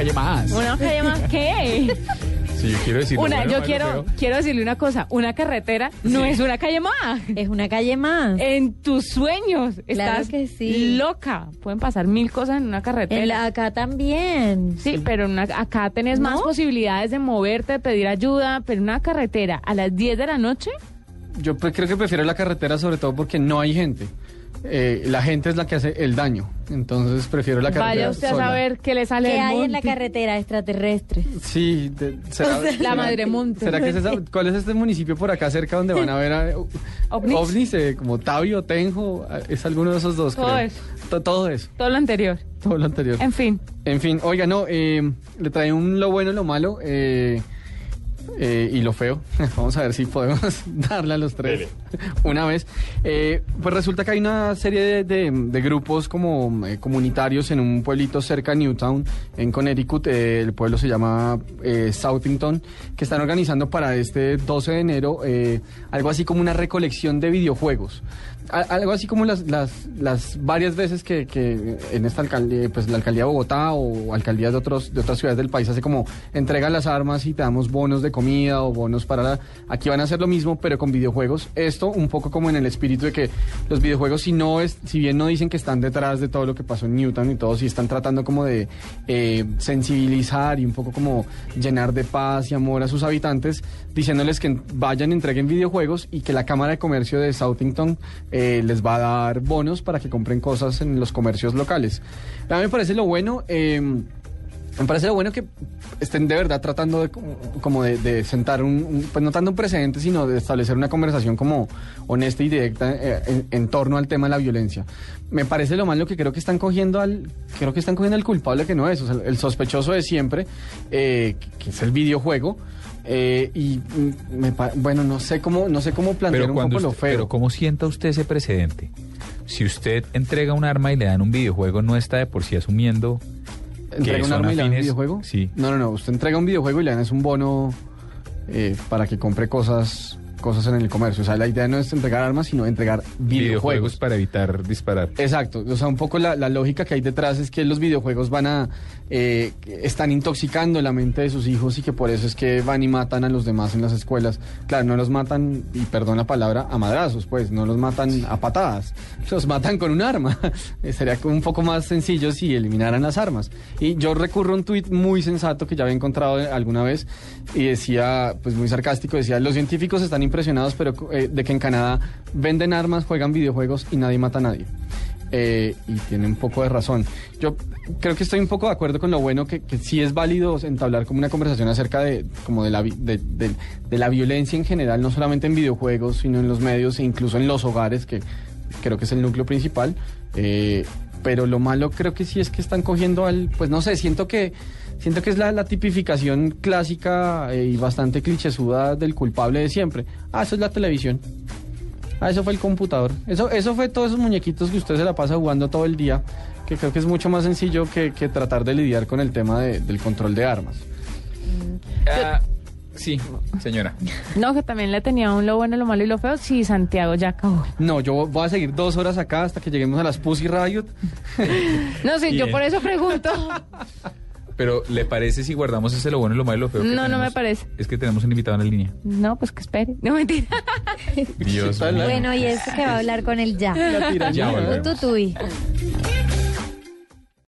Calle más. ¿Una calle más qué? Sí, yo quiero decir. Una, bueno, yo quiero, feo. quiero decirle una cosa. Una carretera no es una calle más. Es una calle más. En tus sueños Claro estás que sí. loca. Pueden pasar mil cosas en una carretera. En la- acá también. Sí, pero una- acá tenés más posibilidades de moverte, de pedir ayuda, pero una carretera a las 10 de la noche, Yo pre- creo que prefiero la carretera sobre todo porque no hay gente. Eh, la gente es la que hace el daño. Entonces prefiero la carretera. vaya usted sola. a saber qué le sale ¿Qué del hay en la carretera extraterrestre? Sí, de- ¿será, La será- madre monte. ¿Será que es esa- ¿Cuál es este municipio por acá cerca donde van a ver a, ¿Ovnis? ovnis, eh, como Tabio, Tenjo? Es alguno de esos dos, Todo creo. eso. To- Todo eso. Todo lo anterior. Todo lo anterior. En fin. En fin, oiga, no, eh, le trae un lo bueno y lo malo eh, eh, y lo feo. Vamos a ver si podemos darle a los tres una vez. Eh, pues resulta que hay una serie de, de- de grupos como eh, comunitarios en un pueblito cerca de Newtown, en Connecticut. eh, el pueblo se llama eh, Southington, que están organizando para este 12 de enero eh, algo así como una recolección de videojuegos. A- algo así como las, las, las varias veces que, que en esta alcaldía, pues la alcaldía de Bogotá o alcaldías de otros de otras ciudades del país hace como entregan las armas y te damos bonos de comida o bonos para la, aquí van a hacer lo mismo pero con videojuegos. Esto un poco como en el espíritu de que los videojuegos si no es, si bien no dicen que están detrás de todo lo que pasó en Newton y todo, si están tratando como de eh, sensibilizar y un poco como llenar de paz y amor a sus habitantes, diciéndoles que vayan, entreguen videojuegos y que la Cámara de Comercio de Southington eh, les va a dar bonos para que compren cosas en los comercios locales. A mí me parece lo bueno. eh, me parece lo bueno que estén de verdad tratando de como- de, de sentar un, un- pues no tanto un precedente, sino de establecer una conversación como honesta y directa eh, en, en torno al tema de la violencia. Me parece lo malo que creo que están cogiendo al, creo que están cogiendo al culpable que no es, o sea, el sospechoso de siempre, eh, que, es el videojuego. eh, y me bueno, no sé cómo, no sé cómo plantear Pero, un poco lo feo. pero ¿cómo sienta usted ese precedente? Si usted entrega un arma y le dan un videojuego, ¿no está de por sí asumiendo ¿Entrega un arma y le dan un videojuego? Sí. No, no, no. Usted entrega un videojuego y le dan es un bono eh, para que compre cosas cosas en el comercio. O sea, la idea no es entregar armas, sino entregar videojuegos videojuegos. para evitar disparar? Exacto, o sea, un poco la, la lógica que hay detrás es que los videojuegos van a, eh, están intoxicando la mente de sus hijos y que por eso es que van y matan a los demás en las escuelas. Claro, no los matan, y perdón la palabra, a madrazos, pues, no los matan a patadas, los matan con un arma. Eh, Sería un poco más sencillo si eliminaran las armas. Y yo recurro a un tuit muy sensato que ya había encontrado alguna vez y decía, pues muy sarcástico, decía, los científicos están impresionados pero eh, de que en Canadá venden armas, juegan videojuegos y nadie mata a nadie. Eh, y tiene un poco de razón. Yo creo que estoy un poco de acuerdo con lo bueno que, sí es válido entablar como una conversación acerca de como de la violencia en general, no solamente en videojuegos, sino en los medios e incluso en los hogares, que creo que es el núcleo principal. Eh, pero lo malo creo que sí es que están cogiendo al, pues no sé, siento que siento que es la, la tipificación clásica eh, y bastante clichésuda del culpable de siempre. Ah, eso es la televisión. Ah, eso fue el computador. Eso, eso fue todos esos muñequitos que usted se la pasa jugando todo el día, que creo que es mucho más sencillo que, que tratar de lidiar con el tema de- del control de armas. Ah, sí, señora. No, que también le tenía un lo bueno, lo malo y lo feo. Sí, Santiago ya acabó. No, yo voy a seguir dos horas acá hasta que lleguemos a las Pussy Riot. No, sí, yo por eso pregunto. Pero, ¿le parece si guardamos ese lo bueno y lo malo y lo feo? No, no me parece. Es que tenemos un invitado en la línea. No, pues que espere. No, mentira. Dios. Bueno, y este que va a hablar con el ya. Ya volvemos. Un tutuy.